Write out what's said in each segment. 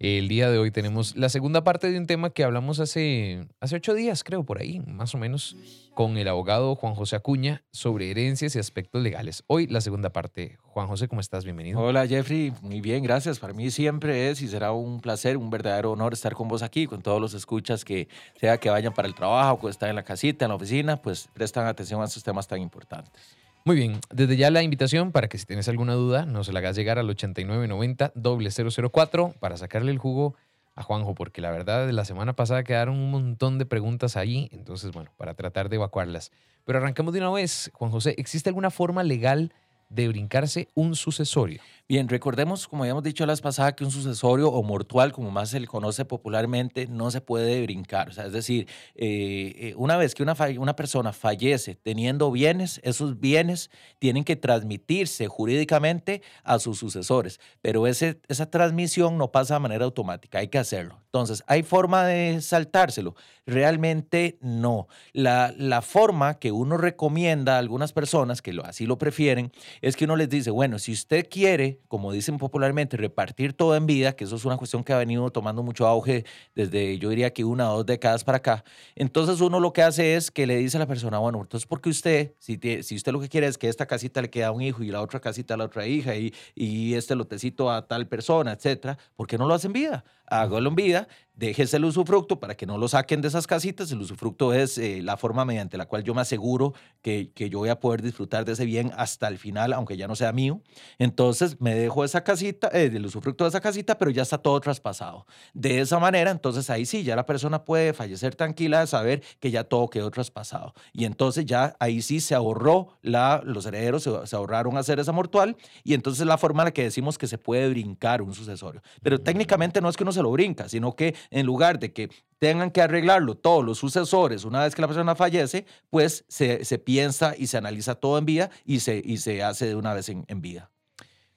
El día de hoy tenemos la segunda parte de un tema que hablamos hace, hace ocho días, creo, por ahí, más o menos, con el abogado Juan José Acuña sobre herencias y aspectos legales. Hoy la segunda parte. Juan José, ¿cómo estás? Bienvenido. Hola Jeffrey, muy bien, gracias. Para mí siempre es y será un placer, un verdadero honor estar con vos aquí, con todos los escuchas que sea que vayan para el trabajo, que están en la casita, en la oficina, pues prestan atención a estos temas tan importantes. Muy bien, desde ya la invitación para que si tienes alguna duda nos la hagas llegar al 8990 004 para sacarle el jugo a Juanjo, porque la verdad la semana pasada quedaron un montón de preguntas ahí, entonces bueno, para tratar de evacuarlas. Pero arrancamos de una vez, Juan José, ¿existe alguna forma legal brincarse un sucesorio? Bien, recordemos, como habíamos dicho la vez pasada, que un sucesorio o mortual, como más se le conoce popularmente, no se puede brincar. Es decir, eh, eh, una vez que una, persona fallece teniendo bienes, esos bienes tienen que transmitirse jurídicamente a sus sucesores. Pero esa transmisión no pasa de manera automática, hay que hacerlo. Entonces, ¿hay forma de saltárselo? Realmente no. La, la forma que uno recomienda a algunas personas, que lo, así lo prefieren, es que uno les dice, bueno, si usted quiere como dicen popularmente, repartir todo en vida, que eso es una cuestión que ha venido tomando mucho auge desde, yo diría que una o dos décadas para acá. Entonces uno lo que hace es que le dice a la persona, bueno, entonces porque usted, si, si usted lo que quiere es que esta casita le quede a un hijo y la otra casita a la otra hija y, y este lotecito a tal persona, etcétera, ¿por qué no lo hace en vida? En vida déjese el usufructo para que no lo saquen de esas casitas. El usufructo es eh, la forma mediante la cual yo me aseguro que, que, yo voy a poder disfrutar de ese bien hasta el final, aunque ya no sea mío. Entonces me dejo esa casita, eh, el usufructo de esa casita, pero ya está todo traspasado. De esa manera, entonces ahí sí, ya la persona puede fallecer tranquila de saber que ya todo quedó traspasado. Y entonces ya ahí sí se ahorró, la, los herederos se, ahorraron hacer esa mortual y entonces la forma en la que decimos que se puede brincar un sucesorio. Pero técnicamente no es que uno se lo brinca, sino que en lugar de que tengan que arreglarlo todos los sucesores una vez que la persona fallece, pues se, piensa y se analiza todo en vida y se, y se hace de una vez en, vida.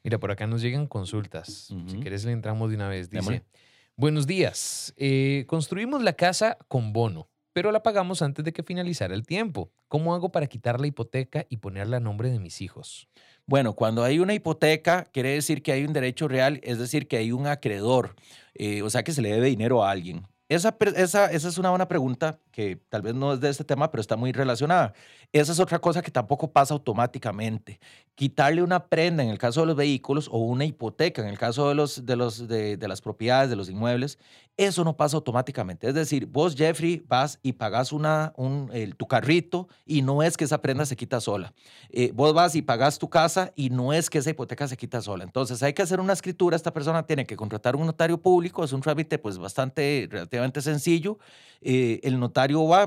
Mira, por acá nos llegan consultas. Si quieres le entramos de una vez. Dice, buenos días. Eh, construimos la casa con bono, pero la pagamos antes de que finalizara el tiempo. ¿Cómo hago para quitar la hipoteca y ponerla a nombre de mis hijos? Bueno, cuando hay una hipoteca, quiere decir que hay un derecho real, es decir, que hay un acreedor, eh, o sea, que se le debe dinero a alguien. Esa, esa, esa, es una buena pregunta que tal vez no es de este tema, pero está muy relacionada. Esa es otra cosa que tampoco pasa automáticamente. Quitarle una prenda en el caso de los vehículos o una hipoteca en el caso de, los, de, los, de, de las propiedades, de los inmuebles, eso no pasa automáticamente. Es decir, vos, Jeffrey, vas y pagas una, un, el, tu carrito y no es que esa prenda se quita sola. Eh, vos vas y pagas tu casa y no es que esa hipoteca se quita sola. Entonces hay que hacer una escritura. Esta persona tiene que contratar un notario público. Es un trámite pues bastante relativamente sencillo. Eh, el notario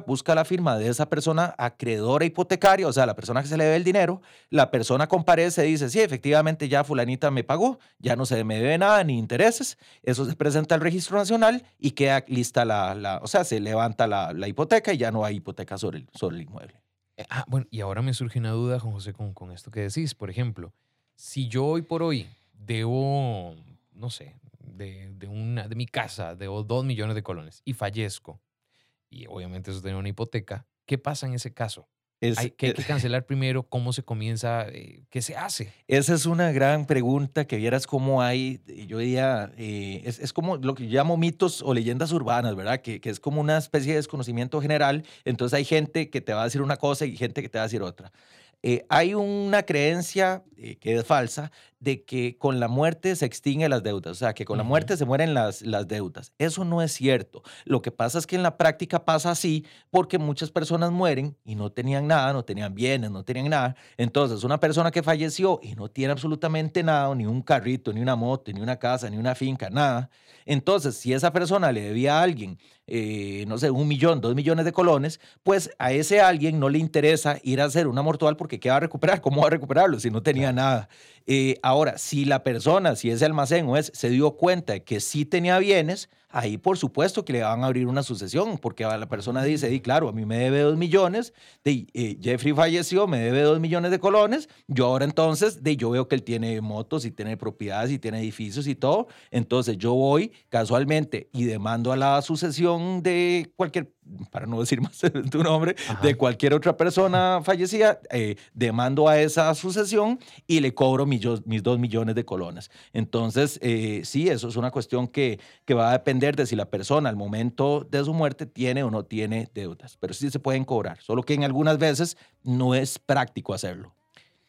busca la firma de esa persona acreedora hipotecaria, o sea, la persona que se le debe el dinero. La persona comparece y dice, sí, efectivamente ya fulanita me pagó, ya no se me debe nada ni intereses. Eso se presenta al registro nacional y queda lista la, la o sea, se levanta la, la, hipoteca y ya no hay hipoteca sobre el, sobre el inmueble. Eh, ah, bueno, y ahora me surge una duda, Juan José, con, con esto que decís. Por ejemplo, si yo hoy por hoy debo, no sé, de, de, una, de mi casa, debo dos millones de colones y fallezco, y obviamente eso tiene una hipoteca, ¿qué pasa en ese caso? hay, que, hay que cancelar primero, cómo se comienza, eh, qué se hace. Esa es una gran pregunta que vieras cómo hay, yo diría, eh, es, es, como lo que yo llamo mitos o leyendas urbanas, ¿verdad? Que, que, es como una especie de desconocimiento general. Entonces hay gente que te va a decir una cosa y gente que te va a decir otra. Eh, hay una creencia que es falsa de que con la muerte se extinguen las deudas, o sea, que con la muerte se mueren las, las deudas. Eso no es cierto. Lo que pasa es que en la práctica pasa así porque muchas personas mueren y no tenían nada, no tenían bienes, no tenían nada. Entonces, una persona que falleció y no tiene absolutamente nada, ni un carrito, ni una moto, ni una casa, ni una finca, nada. Entonces, si esa persona le debía a alguien, eh, no sé, un millón, dos millones de colones, pues a ese alguien no le interesa ir a hacer una mortual porque ¿qué va a recuperar? ¿Cómo va a recuperarlo si no tenía nada? Eh, Ahora, si la persona, si ese almacén o es, se dio cuenta de que sí tenía bienes, ahí por supuesto que le van a abrir una sucesión, porque la persona dice, y claro, a mí me debe dos millones, de, eh, Jeffrey falleció, me debe dos millones de colones, yo ahora entonces, de, yo veo que él tiene motos y tiene propiedades y tiene edificios y todo, entonces yo voy casualmente y demando a la sucesión de cualquier para no decir más tu nombre, de cualquier otra persona fallecida, eh, demando a esa sucesión y le cobro mis, mis dos millones de colones. Entonces, eh, sí, eso es una cuestión que, que va a depender de si la persona al momento de su muerte tiene o no tiene deudas, pero sí se pueden cobrar, solo que en algunas veces no es práctico hacerlo.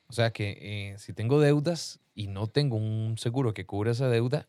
O sea que eh, si tengo deudas y no tengo un seguro que cubra esa deuda,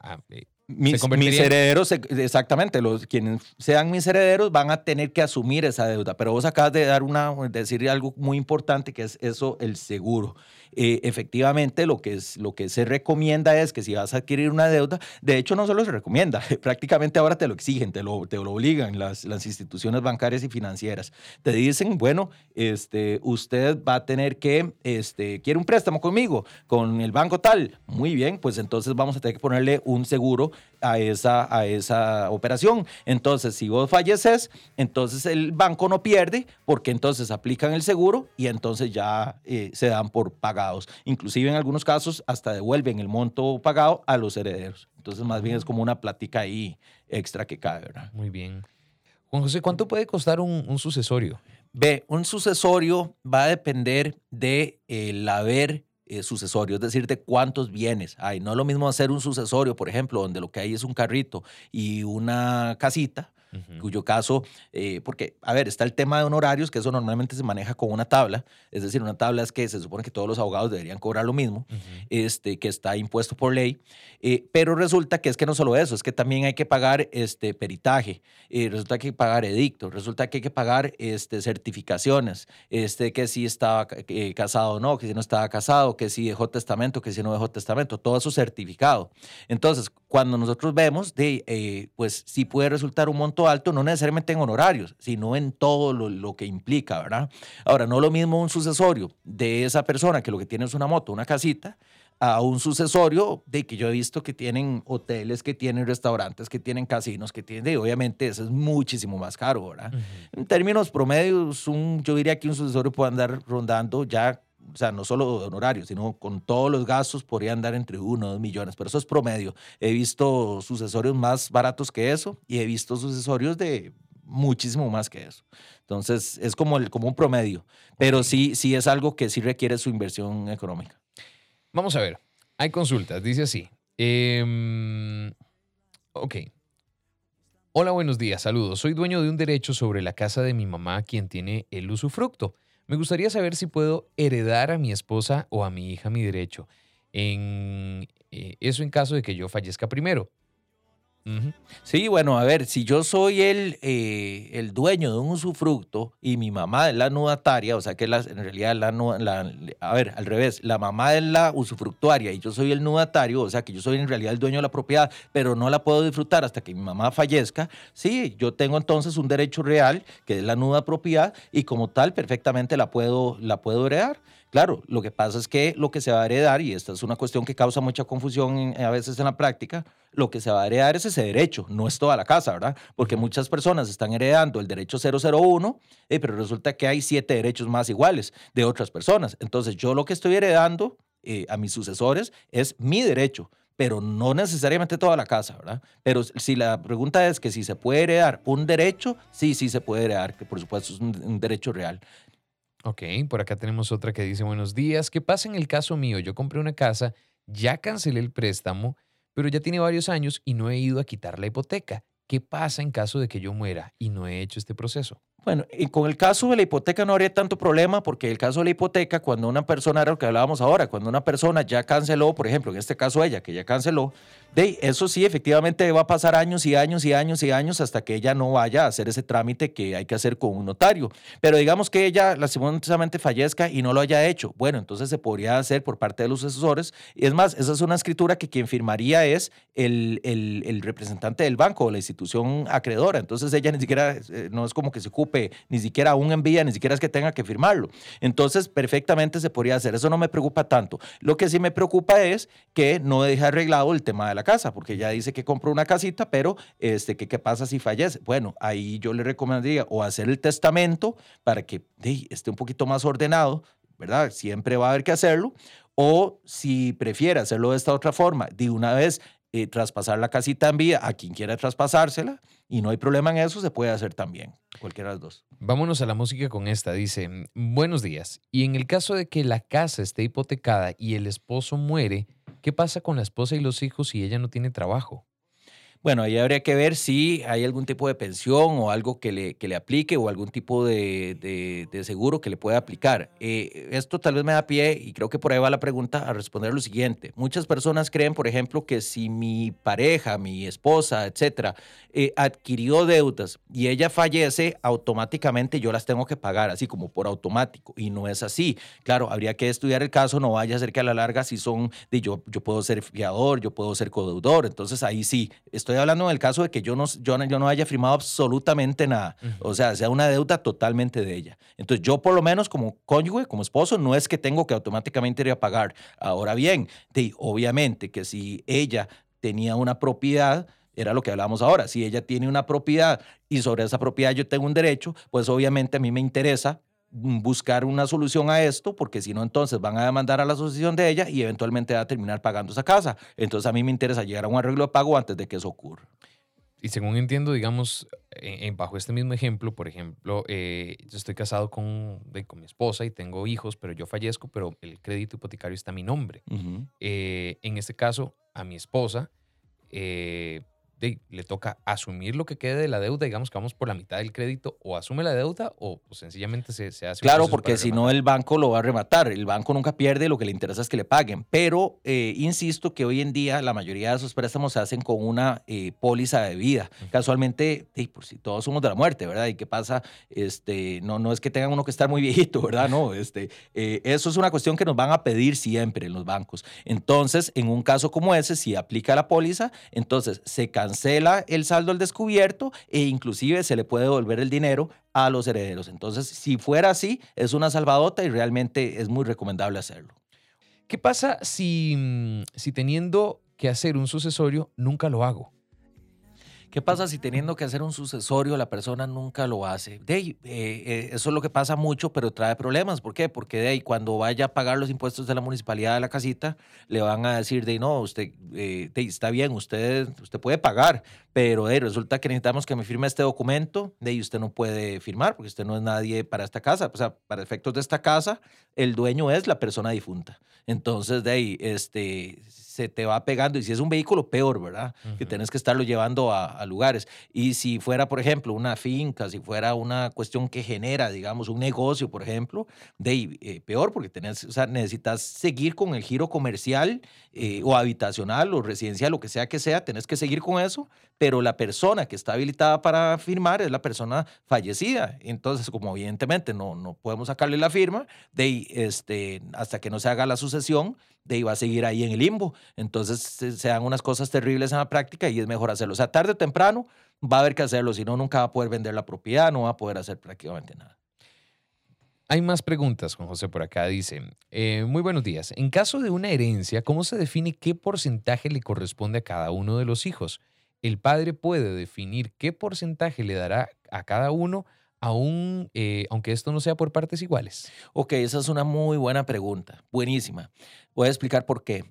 ah, mis, herederos, exactamente, los quienes sean mis herederos van a tener que asumir esa deuda. Pero vos acabas de dar una, decir algo muy importante que es eso, el seguro. Eh, efectivamente lo que, es, lo que se recomienda es que si vas a adquirir una deuda, de hecho no solo se recomienda, prácticamente ahora te lo exigen, te lo, te lo obligan las, las instituciones bancarias y financieras. Te dicen, bueno, este, usted va a tener que, este, quiere un préstamo conmigo, con el banco tal. Muy bien, pues entonces vamos a tener que ponerle un seguro a esa, a esa operación. Entonces, si vos falleces, entonces el banco no pierde porque entonces aplican el seguro y entonces ya eh, se dan por pagados. Inclusive en algunos casos hasta devuelven el monto pagado a los herederos. Entonces, más bien es como una plática ahí extra que cae, ¿verdad? Muy bien. Juan José, ¿cuánto puede costar un, sucesorio? Ve, un sucesorio va a depender de el haber eh, sucesorio, es decir, de cuántos bienes hay. No es lo mismo hacer un sucesorio, por ejemplo, donde lo que hay es un carrito y una casita, cuyo caso, eh, porque, a ver, está el tema de honorarios, que eso normalmente se maneja con una tabla, es decir, una tabla es que se supone que todos los abogados deberían cobrar lo mismo, este, que está impuesto por ley, eh, pero resulta que es que no solo eso, es que también hay que pagar este, peritaje, eh, resulta que hay que pagar edicto, resulta que hay que pagar este, certificaciones, este, que si estaba casado o no, que si no estaba casado, que si dejó testamento, que si no dejó testamento, todo eso certificado. Entonces, cuando nosotros vemos, de, pues sí puede resultar un alto, no necesariamente en honorarios, sino en todo lo, que implica, ¿verdad? Ahora, no lo mismo un sucesorio de esa persona que lo que tiene es una moto, una casita, a un sucesorio de que yo he visto que tienen hoteles, que tienen restaurantes, que tienen casinos, que tienen, y obviamente eso es muchísimo más caro, ¿verdad? En términos promedios, un, yo diría que un sucesorio puede andar rondando ya o sea, no solo honorarios, sino con todos los gastos podría andar entre uno o dos millones, pero eso es promedio. He visto sucesorios más baratos que eso y he visto sucesorios de muchísimo más que eso. Entonces, es como, el, como un promedio, pero sí, sí es algo que sí requiere su inversión económica. Vamos a ver, hay consultas, dice así. Em, ok. Hola, buenos días, saludos. Soy dueño de un derecho sobre la casa de mi mamá, quien tiene el usufructo. Me gustaría saber si puedo heredar a mi esposa o a mi hija mi derecho. En, eh, eso en caso de que yo fallezca primero. Sí, bueno, a ver, si yo soy el, eh, el dueño de un usufructo y mi mamá es la nudataria, o sea que en realidad la, la, a ver, al revés, la mamá es la usufructuaria y yo soy el nudatario, o sea que yo soy en realidad el dueño de la propiedad, pero no la puedo disfrutar hasta que mi mamá fallezca, sí, yo tengo entonces un derecho real que es la nuda propiedad y como tal perfectamente la puedo, la puedo heredar. Claro, lo que pasa es que lo que se va a heredar, y esta es una cuestión que causa mucha confusión a veces en la práctica, lo que se va a heredar es ese derecho, no es toda la casa, ¿verdad? Porque muchas personas están heredando el derecho 001, eh, pero resulta que hay siete derechos más iguales de otras personas. Entonces, yo lo que estoy heredando eh, a mis sucesores es mi derecho, pero no necesariamente toda la casa, ¿verdad? Pero si la pregunta es que si se puede heredar un derecho, sí, sí se puede heredar, que por supuesto es un derecho real. Ok, por acá tenemos otra que dice, buenos días, ¿qué pasa en el caso mío? Yo compré una casa, ya cancelé el préstamo, pero ya tiene varios años y no he ido a quitar la hipoteca. ¿Qué pasa en caso de que yo muera y no he hecho este proceso? Bueno, y con el caso de la hipoteca no habría tanto problema porque el caso de la hipoteca, cuando una persona, era lo que hablábamos ahora, cuando una persona ya canceló, por ejemplo, en este caso ella, que ya canceló, de eso sí, efectivamente va a pasar años y años y años y años hasta que ella no vaya a hacer ese trámite que hay que hacer con un notario. Pero digamos que ella lastimosamente fallezca y no lo haya hecho. Bueno, entonces se podría hacer por parte de los asesores. Y es más, esa es una escritura que quien firmaría es el, el, el representante del banco o la institución acreedora. Entonces ella ni siquiera, eh, no es como que se ocupe ni siquiera un envía, ni siquiera es que tenga que firmarlo. Entonces, perfectamente se podría hacer. Eso no me preocupa tanto. Lo que sí me preocupa es que no deje arreglado el tema de la casa, porque ya dice que compró una casita, pero este, ¿qué, qué pasa si fallece? Bueno, ahí yo le recomendaría o hacer el testamento para que esté un poquito más ordenado, ¿verdad? Siempre va a haber que hacerlo. O si prefiere hacerlo de esta otra forma, de una vez eh, traspasar la casita en vía a quien quiera traspasársela y no hay problema en eso, se puede hacer también, cualquiera de las dos. Vámonos a la música con esta. Dice, buenos días. Y en el caso de que la casa esté hipotecada y el esposo muere, ¿qué pasa con la esposa y los hijos si ella no tiene trabajo? Bueno, ahí habría que ver si hay algún tipo de pensión o algo que le, que le aplique o algún tipo de, de, seguro que le pueda aplicar. Eh, esto tal vez me da pie, y creo que por ahí va la pregunta, a responder lo siguiente. Muchas personas creen, por ejemplo, que si mi pareja, mi esposa, etcétera, eh, adquirió deudas y ella fallece, automáticamente yo las tengo que pagar, así como por automático. Y no es así. Claro, habría que estudiar el caso, no vaya a ser que a la larga si son, de yo, yo puedo ser fiador, yo puedo ser codeudor. Entonces ahí sí, estoy hablando del caso de que yo no, yo, yo no haya firmado absolutamente nada. O sea, sea una deuda totalmente de ella. Entonces, yo por lo menos como cónyuge, como esposo, no es que tengo que automáticamente ir a pagar. Ahora bien, de, obviamente que si ella tenía una propiedad, era lo que hablábamos ahora. Si ella tiene una propiedad y sobre esa propiedad yo tengo un derecho, pues obviamente a mí me interesa buscar una solución a esto, porque si no, entonces van a demandar a la asociación de ella y eventualmente va a terminar pagando esa casa. Entonces a mí me interesa llegar a un arreglo de pago antes de que eso ocurra. Y según entiendo, digamos, en, bajo este mismo ejemplo, por ejemplo, eh, yo estoy casado con, con mi esposa y tengo hijos, pero yo fallezco, pero el crédito hipotecario está a mi nombre. Eh, en este caso, a mi esposa, eh, le toca asumir lo que quede de la deuda, digamos que vamos por la mitad del crédito, o asume la deuda o pues, sencillamente se, se hace. Claro, porque si no el banco lo va a rematar. El banco nunca pierde, lo que le interesa es que le paguen. Pero eh, insisto que hoy en día la mayoría de esos préstamos se hacen con una eh, póliza de vida. Casualmente, por si todos somos de la muerte, ¿verdad? ¿Y qué pasa? Este, no, no es que tengan uno que estar muy viejito, ¿verdad? No, este, eh, eso es una cuestión que nos van a pedir siempre en los bancos. Entonces, en un caso como ese, si aplica la póliza, entonces se cancela el saldo al descubierto e inclusive se le puede devolver el dinero a los herederos. Entonces, si fuera así, es una salvadota y realmente es muy recomendable hacerlo. ¿Qué pasa si, mm, si teniendo que hacer un sucesorio nunca lo hago? ¿Qué pasa si teniendo que hacer un sucesorio la persona nunca lo hace? De eh, eso es lo que pasa mucho, pero trae problemas. ¿Por qué? Porque de cuando vaya a pagar los impuestos de la municipalidad de la casita, le van a decir de no, usted eh, está bien, usted, usted puede pagar, pero de, resulta que necesitamos que me firme este documento, de ahí usted no puede firmar porque usted no es nadie para esta casa. O sea, para efectos de esta casa, el dueño es la persona difunta. Entonces, de ahí, este se te va pegando. Y si es un vehículo, peor, ¿verdad? Que tienes que estarlo llevando a, lugares. Y si fuera, por ejemplo, una finca, si fuera una cuestión que genera, digamos, un negocio, por ejemplo, de eh, peor, porque tenés, o sea, necesitas seguir con el giro comercial eh, o habitacional o residencial, lo que sea que sea, tenés que seguir con eso, pero la persona que está habilitada para firmar es la persona fallecida. Entonces, como evidentemente no, no podemos sacarle la firma, de este, hasta que no se haga la sucesión, de va a seguir ahí en el limbo. Entonces se, dan unas cosas terribles en la práctica y es mejor hacerlo. O sea, tarde o temprano va a haber que hacerlo, si no, nunca va a poder vender la propiedad, no va a poder hacer prácticamente nada. Hay más preguntas, Juan José, por acá. Dice, eh, muy buenos días. En caso de una herencia, ¿cómo se define qué porcentaje le corresponde a cada uno de los hijos? El padre puede definir qué porcentaje le dará a cada uno eh, aunque esto no sea por partes iguales? Ok, esa es una muy buena pregunta, buenísima. Voy a explicar por qué.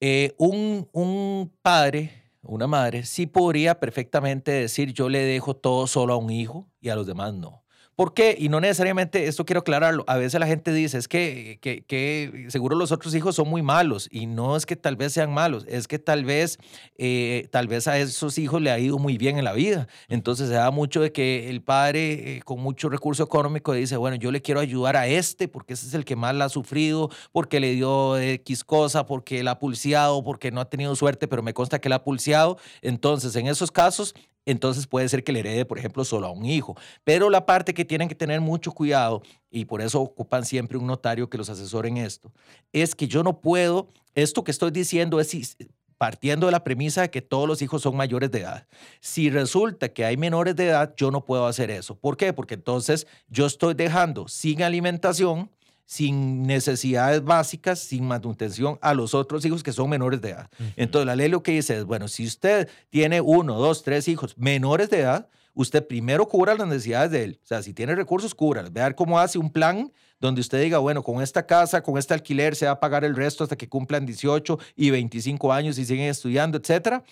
Eh, un, un padre, una madre, sí podría perfectamente decir yo le dejo todo solo a un hijo y a los demás no. ¿Por qué? Y no necesariamente, esto quiero aclararlo, a veces la gente dice, es que, que, seguro los otros hijos son muy malos y no es que tal vez sean malos, es que tal vez, eh, tal vez a esos hijos le ha ido muy bien en la vida. Entonces se da mucho de que el padre eh, con mucho recurso económico dice, bueno, yo le quiero ayudar a este porque ese es el que más la ha sufrido, porque le dio X cosa, porque la ha pulseado, porque no ha tenido suerte, pero me consta que la ha pulseado. Entonces, en esos casos, entonces puede ser que le herede, por ejemplo, solo a un hijo. Pero la parte que tienen que tener mucho cuidado, y por eso ocupan siempre un notario que los asesore en esto, es que yo no puedo, esto que estoy diciendo es partiendo de la premisa de que todos los hijos son mayores de edad. Si resulta que hay menores de edad, yo no puedo hacer eso. ¿Por qué? Porque entonces yo estoy dejando sin alimentación sin necesidades básicas, sin manutención a los otros hijos que son menores de edad. Entonces la ley lo que dice es, bueno, si usted tiene uno, dos, tres hijos menores de edad, usted primero cubra las necesidades de él. O sea, si tiene recursos, cúbralas. Vea cómo hace un plan donde usted diga, bueno, con esta casa, con este alquiler, se va a pagar el resto hasta que cumplan 18 y 25 años y siguen estudiando, etcétera.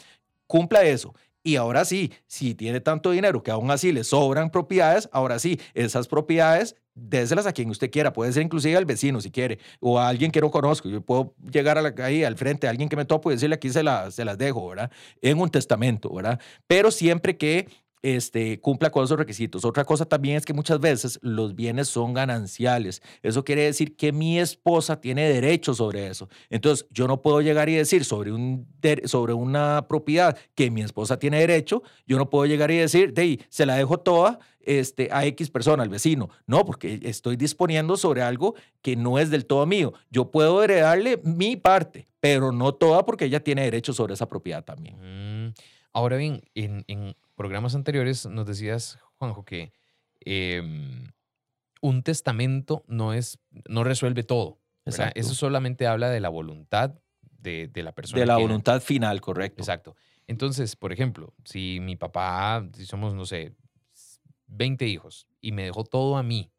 Cumpla eso. Y ahora sí, si tiene tanto dinero que aún así le sobran propiedades, ahora sí, esas propiedades déselas a quien usted quiera, puede ser inclusive al vecino si quiere, o a alguien que no conozco. Yo puedo llegar a la, ahí al frente a alguien que me topo y decirle aquí se, se las dejo, ¿verdad? En un testamento, ¿verdad? Pero siempre que este, cumpla con esos requisitos. Otra cosa también es que muchas veces los bienes son gananciales. Eso quiere decir que mi esposa tiene derecho sobre eso. Entonces, yo no puedo llegar y decir sobre, un, sobre una propiedad que mi esposa tiene derecho, yo no puedo llegar y decir, de se la dejo toda este, a X persona, al vecino. No, porque estoy disponiendo sobre algo que no es del todo mío. Yo puedo heredarle mi parte, pero no toda porque ella tiene derecho sobre esa propiedad también. Mm, ahora bien, en, en programas anteriores nos decías, Juanjo, que em, un testamento no, es, no resuelve todo. Eso solamente habla de la voluntad de, la persona. De la voluntad final, correcto. Exacto. Entonces, por ejemplo, si mi papá, si somos, no sé, 20 hijos y me dejó todo a mí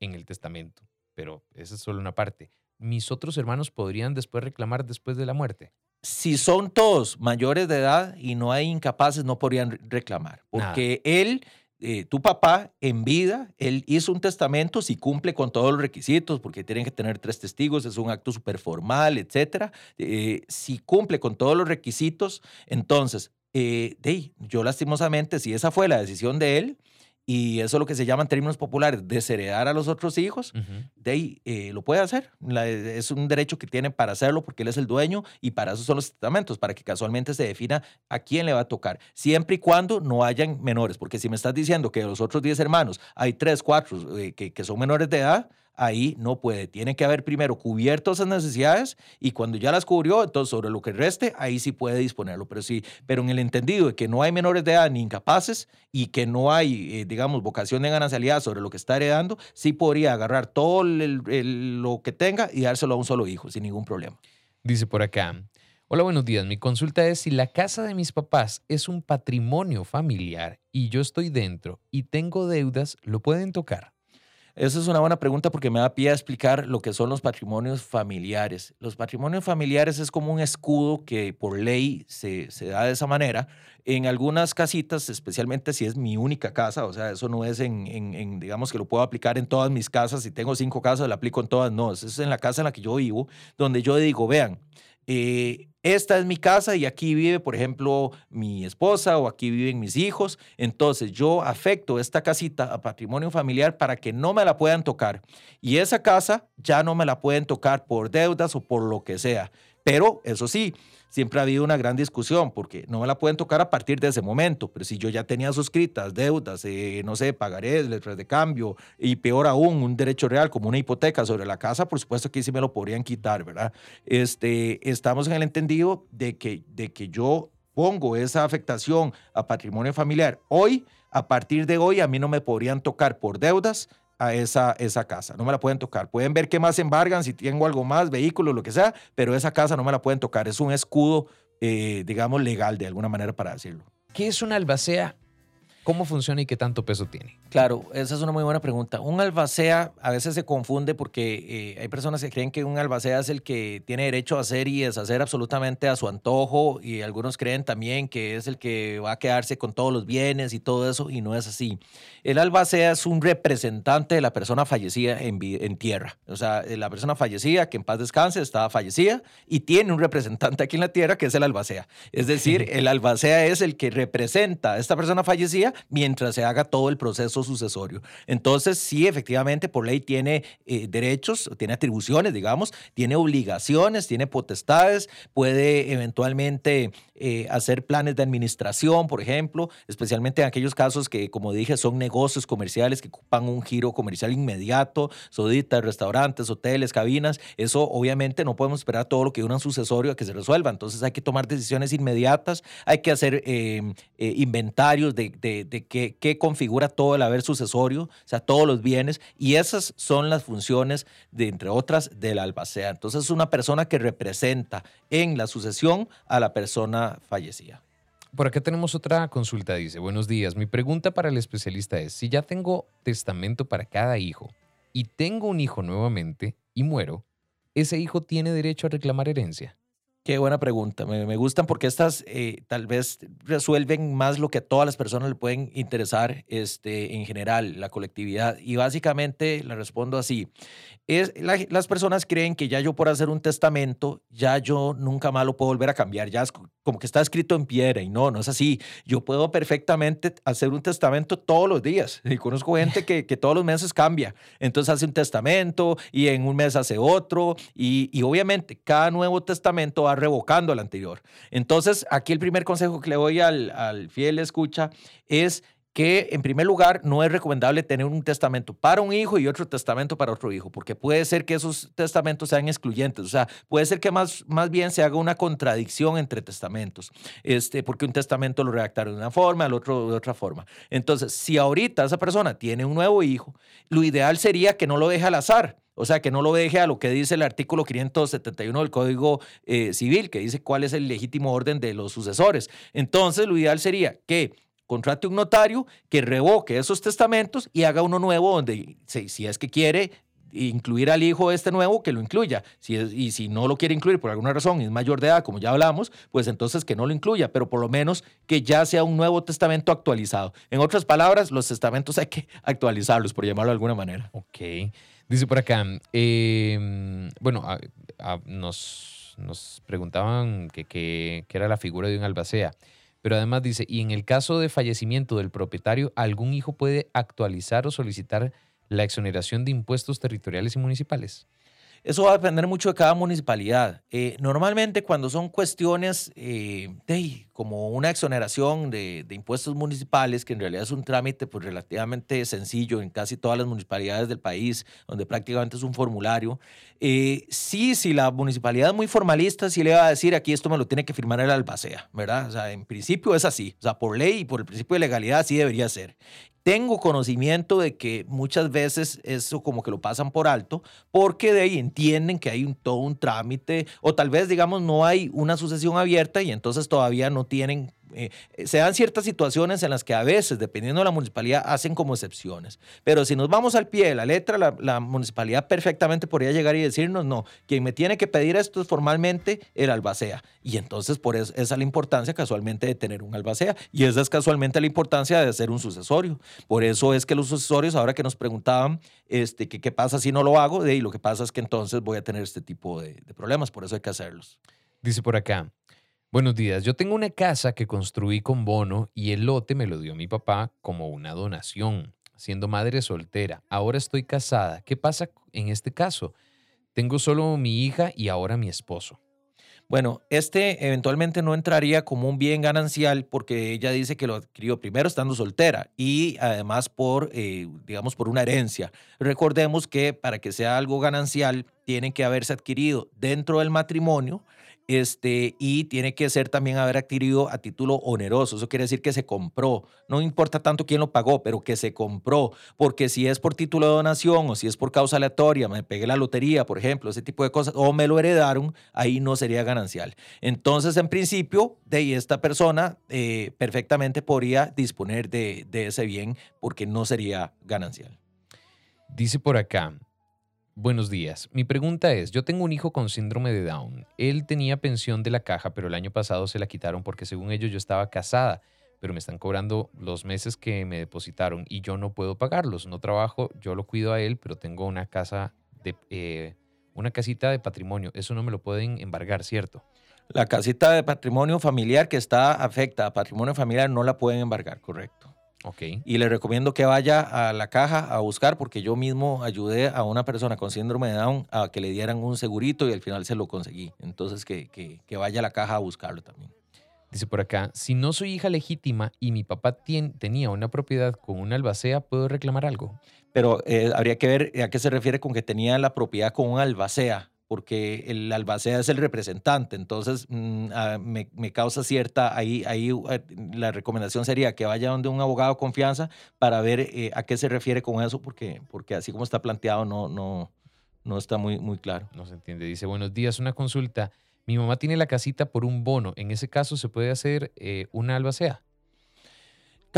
en el testamento, pero esa es solo una parte, ¿mis otros hermanos podrían después reclamar después de la muerte? Si son todos mayores de edad y no hay incapaces, no podrían reclamar. Porque él, eh, tu papá, en vida, él hizo un testamento si cumple con todos los requisitos, porque tienen que tener tres testigos, es un acto súper formal, etc. Eh, si cumple con todos los requisitos, entonces, eh, yo lastimosamente, si esa fue la decisión de él, y eso es lo que se llama en términos populares desheredar a los otros hijos, de ahí eh, lo puede hacer. es un derecho que tiene para hacerlo porque él es el dueño y para eso son los testamentos, para que casualmente se defina a quién le va a tocar, siempre y cuando no hayan menores, porque si me estás diciendo que de los otros 10 hermanos hay 3, 4 eh, que, que son menores de edad, ahí no puede. Tiene que haber primero cubierto esas necesidades y cuando ya las cubrió, entonces sobre lo que reste, ahí sí puede disponerlo. Pero sí, pero en el entendido de que no hay menores de edad ni incapaces y que no hay, eh, digamos, vocación de ganancialidad sobre lo que está heredando, sí podría agarrar todo lo que tenga y dárselo a un solo hijo sin ningún problema. Dice por acá. Hola, buenos días. Mi consulta es si la casa de mis papás es un patrimonio familiar y yo estoy dentro y tengo deudas, ¿lo pueden tocar? Esa es una buena pregunta porque me da pie a explicar lo que son los patrimonios familiares. Los patrimonios familiares es como un escudo que por ley se, se da de esa manera. En algunas casitas, especialmente si es mi única casa, o sea, eso no es en, en, digamos que lo puedo aplicar en todas mis casas. Si tengo cinco casas, lo aplico en todas. No, eso es en la casa en la que yo vivo, donde yo digo, vean, eh, esta es mi casa y aquí vive, por ejemplo, mi esposa o aquí viven mis hijos. Entonces yo afecto esta casita a patrimonio familiar para que no me la puedan tocar. Y esa casa ya no me la pueden tocar por deudas o por lo que sea. Pero eso sí, siempre ha habido una gran discusión porque no me la pueden tocar a partir de ese momento, pero si yo ya tenía suscritas deudas, eh, no sé, pagarés, letras de cambio y peor aún, un derecho real como una hipoteca sobre la casa, por supuesto que sí me lo podrían quitar, ¿verdad? Este, estamos en el entendido de que, de que yo pongo esa afectación a patrimonio familiar hoy, a partir de hoy a mí no me podrían tocar por deudas a esa, esa casa. No me la pueden tocar. Pueden ver qué más embargan, si tengo algo más, vehículos, lo que sea, pero esa casa no me la pueden tocar. Es un escudo, eh, digamos, legal de alguna manera para decirlo. ¿Qué es una albacea ¿Cómo funciona y qué tanto peso tiene? Claro, esa es una muy buena pregunta. Un albacea a veces se confunde porque eh, hay personas que creen que un albacea es el que tiene derecho a hacer y deshacer absolutamente a su antojo y algunos creen también que es el que va a quedarse con todos los bienes y todo eso y no es así. El albacea es un representante de la persona fallecida en, en tierra. O sea, eh, la persona fallecida, que en paz descanse, estaba fallecida y tiene un representante aquí en la tierra que es el albacea. Es decir, el albacea es el que representa a esta persona fallecida mientras se haga todo el proceso sucesorio. Entonces, sí, efectivamente, por ley tiene eh, derechos, tiene atribuciones, digamos, tiene obligaciones, tiene potestades, puede eventualmente eh, hacer planes de administración, por ejemplo, especialmente en aquellos casos que, como dije, son negocios comerciales que ocupan un giro comercial inmediato, soditas, restaurantes, hoteles, cabinas. Eso obviamente no podemos esperar todo lo que un sucesorio a que se resuelva. Entonces hay que tomar decisiones inmediatas, hay que hacer em, eh, inventarios de, de, qué, qué, configura todo el haber sucesorio, o sea, todos los bienes, y esas son las funciones, de, entre otras, del albacea. Entonces es una persona que representa en la sucesión a la persona fallecida. Por acá tenemos otra consulta, dice, buenos días, mi pregunta para el especialista es, si ya tengo testamento para cada hijo y tengo un hijo nuevamente y muero, ¿ese hijo tiene derecho a reclamar herencia? Qué buena pregunta. Me, gustan porque estas eh, tal vez resuelven más lo que a todas las personas le pueden interesar este, en general, la colectividad. Y básicamente le respondo así. Es, las personas creen que ya yo por hacer un testamento, ya yo nunca más lo puedo volver a cambiar. Ya es como que está escrito en piedra y no, no es así. Yo puedo perfectamente hacer un testamento todos los días. Y conozco gente que, que todos los meses cambia. Entonces hace un testamento y en un mes hace otro. Y, y obviamente cada nuevo testamento va revocando el anterior. Entonces, aquí el primer consejo que le doy al, al fiel escucha es que en primer lugar no es recomendable tener un testamento para un hijo y otro testamento para otro hijo, porque puede ser que esos testamentos sean excluyentes, o sea, puede ser que más, más bien se haga una contradicción entre testamentos, este, porque un testamento lo redactaron de una forma, el otro de otra forma. Entonces, si ahorita esa persona tiene un nuevo hijo, lo ideal sería que no lo deje al azar. O sea, que no lo deje a lo que dice el artículo 571 del Código eh, Civil, que dice cuál es el legítimo orden de los sucesores. Entonces, lo ideal sería que contrate un notario que revoque esos testamentos y haga uno nuevo donde, si, es que quiere incluir al hijo este nuevo, que lo incluya. Y si no lo quiere incluir por alguna razón y es mayor de edad, como ya hablamos, pues entonces que no lo incluya, pero por lo menos que ya sea un nuevo testamento actualizado. En otras palabras, los testamentos hay que actualizarlos, por llamarlo de alguna manera. Ok. Dice por acá, em, bueno, nos, nos, preguntaban qué que, que era la figura de un albacea. Pero además dice, y en el caso de fallecimiento del propietario, algún hijo puede actualizar o solicitar la exoneración de impuestos territoriales y municipales. Eso va a depender mucho de cada municipalidad. Eh, normalmente cuando son cuestiones eh, de, como una exoneración de, impuestos municipales, que en realidad es un trámite pues, relativamente sencillo en casi todas las municipalidades del país, donde prácticamente es un formulario, eh, sí, si la municipalidad es muy formalista, sí le va a decir aquí esto me lo tiene que firmar el albacea, ¿verdad? O sea, en principio es así, o sea, por ley y por el principio de legalidad sí debería ser. Tengo conocimiento de que muchas veces eso como que lo pasan por alto porque de ahí entienden que hay un, todo un trámite o tal vez digamos no hay una sucesión abierta y entonces todavía no tienen eh, se dan ciertas situaciones en las que a veces, dependiendo de la municipalidad, hacen como excepciones. Pero si nos vamos al pie de la letra, la, municipalidad perfectamente podría llegar y decirnos, no, quien me tiene que pedir esto es formalmente el albacea. Y entonces por eso esa es la importancia casualmente de tener un albacea. Y esa es casualmente la importancia de hacer un sucesorio. Por eso es que los sucesorios, ahora que nos preguntaban este, qué pasa si no lo hago, y lo que pasa es que entonces voy a tener este tipo de problemas. Por eso hay que hacerlos. Dice por acá, Buenos días. Yo tengo una casa que construí con bono y el lote me lo dio mi papá como una donación, siendo madre soltera. Ahora estoy casada. ¿Qué pasa en este caso? Tengo solo mi hija y ahora mi esposo. Bueno, este eventualmente no entraría como un bien ganancial porque ella dice que lo adquirió primero estando soltera y además por, eh, digamos, por una herencia. Recordemos que para que sea algo ganancial tiene que haberse adquirido dentro del matrimonio este, y tiene que ser también haber adquirido a título oneroso. Eso quiere decir que se compró. No importa tanto quién lo pagó, pero que se compró. Porque si es por título de donación o si es por causa aleatoria, me pegué la lotería, por ejemplo, ese tipo de cosas, o me lo heredaron, ahí no sería ganancial. Entonces, en principio, de esta persona eh, perfectamente podría disponer de, de ese bien porque no sería ganancial. Dice por acá, Buenos días. Mi pregunta es, yo tengo un hijo con síndrome de Down. Él tenía pensión de la caja, pero el año pasado se la quitaron porque según ellos yo estaba casada, pero me están cobrando los meses que me depositaron y yo no puedo pagarlos. No trabajo, yo lo cuido a él, pero tengo una casa de eh, una casita de patrimonio. Eso no me lo pueden embargar, ¿cierto? La casita de patrimonio familiar que está afecta a patrimonio familiar no la pueden embargar, correcto. Y le recomiendo que vaya a la caja a buscar, porque yo mismo ayudé a una persona con síndrome de Down a que le dieran un segurito y al final se lo conseguí. Entonces, que, que, que vaya a la caja a buscarlo también. Dice por acá, si no soy hija legítima y mi papá tenía una propiedad con una albacea, ¿puedo reclamar algo? Pero eh, habría que ver a qué se refiere con que tenía la propiedad con un albacea, porque el albacea es el representante. Entonces, mm, ah, me, causa cierta. Ahí, ahí eh, la recomendación sería que vaya donde un abogado de confianza para ver eh, a qué se refiere con eso, porque, porque así como está planteado, no, no, no está muy, muy claro. No se entiende. Dice, buenos días, una consulta. Mi mamá tiene la casita por un bono. En ese caso, ¿se puede hacer eh, una albacea?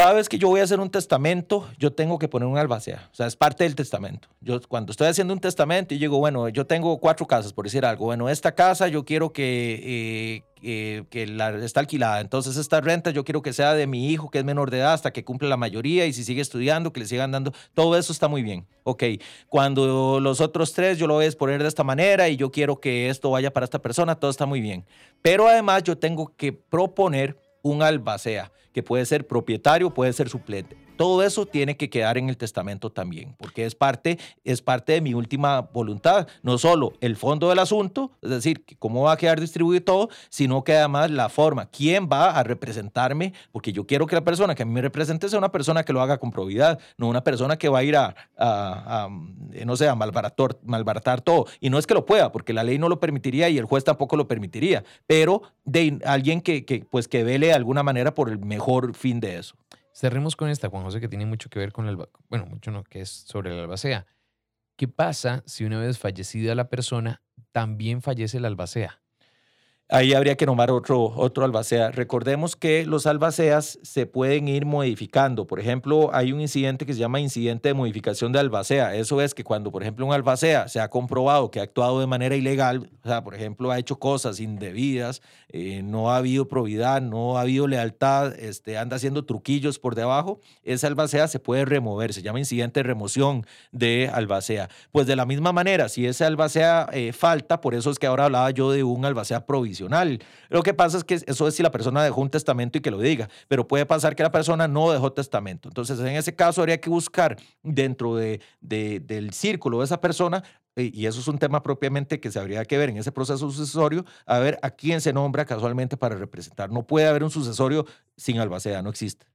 Cada vez que yo voy a hacer un testamento, yo tengo que poner un albacea. O sea, es parte del testamento. Yo cuando estoy haciendo un testamento y digo, bueno, yo tengo cuatro casas, por decir algo. Bueno, esta casa yo quiero que, eh, que, que la, está alquilada. Entonces, esta renta yo quiero que sea de mi hijo, que es menor de edad, hasta que cumpla la mayoría. Y si sigue estudiando, que le sigan dando. Todo eso está muy bien. Ok. Cuando los otros tres yo lo voy a exponer de esta manera y yo quiero que esto vaya para esta persona, todo está muy bien. Pero además yo tengo que proponer un albacea, que puede ser propietario, puede ser suplente. Todo eso tiene que quedar en el testamento también, porque es parte, es parte de mi última voluntad. No solo el fondo del asunto, es decir, cómo va a quedar distribuido todo, sino que además la forma, quién va a representarme, porque yo quiero que la persona que a mí me represente sea una persona que lo haga con probidad, no una persona que va a ir a, a, no sé, a malbaratar, malbaratar todo. Y no es que lo pueda, porque la ley no lo permitiría y el juez tampoco lo permitiría, pero de alguien que, que, pues, que vele de alguna manera por el mejor fin de eso. Cerremos con esta, Juan José, que tiene mucho que ver con el... Bueno, mucho no, que es sobre la albacea. ¿Qué pasa si una vez fallecida la persona, también fallece la albacea? Ahí habría que nombrar otro, otro albacea. Recordemos que los albaceas se pueden ir modificando. Por ejemplo, hay un incidente que se llama incidente de modificación de albacea. Eso es que cuando, por ejemplo, un albacea se ha comprobado que ha actuado de manera ilegal, o sea, por ejemplo, ha hecho cosas indebidas, eh, no ha habido probidad, no ha habido lealtad, este, anda haciendo truquillos por debajo, esa albacea se puede remover. Se llama incidente de remoción de albacea. Pues de la misma manera, si ese albacea eh, falta, por eso es que ahora hablaba yo de un albacea provisional. Lo que pasa es que eso es si la persona dejó un testamento y que lo diga, pero puede pasar que la persona no dejó testamento. Entonces, en ese caso, habría que buscar dentro de, de- del círculo de esa persona, eh, y eso es un tema propiamente que se habría que ver en ese proceso sucesorio, a ver a quién se nombra casualmente para representar. No puede haber un sucesorio sin albacea, no existe.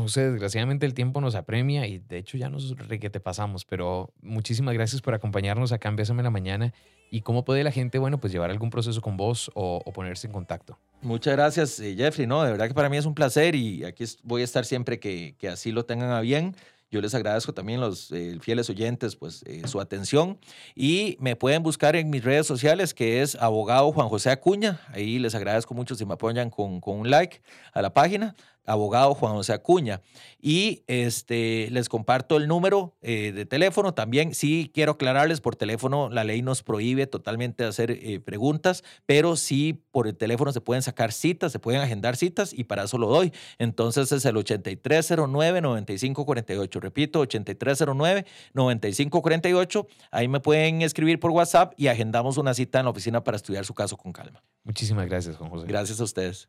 José, desgraciadamente el tiempo nos apremia y de hecho ya nos requete pasamos, pero muchísimas gracias por acompañarnos acá en Bésame la Mañana. ¿Y cómo puede la gente, bueno, pues llevar algún proceso con vos o, o ponerse en contacto? Muchas gracias, eh, Jeffrey. No, de verdad que para mí es un placer y aquí voy a estar siempre que, que así lo tengan a bien. Yo les agradezco también los eh, fieles oyentes, pues eh, su atención y me pueden buscar en mis redes sociales que es abogado Juan José Acuña. Ahí les agradezco mucho si me apoyan con, con un like a la página, abogado Juan José Acuña. Y este, les comparto el número eh, de teléfono también. Sí, quiero aclararles, por teléfono la ley nos prohíbe totalmente hacer eh, preguntas, pero sí por el teléfono se pueden sacar citas, se pueden agendar citas y para eso lo doy. Entonces es el 8309-9548. Repito, 8309-9548. Ahí me pueden escribir por WhatsApp y agendamos una cita en la oficina para estudiar su caso con calma. Muchísimas gracias, Juan José. Gracias a ustedes.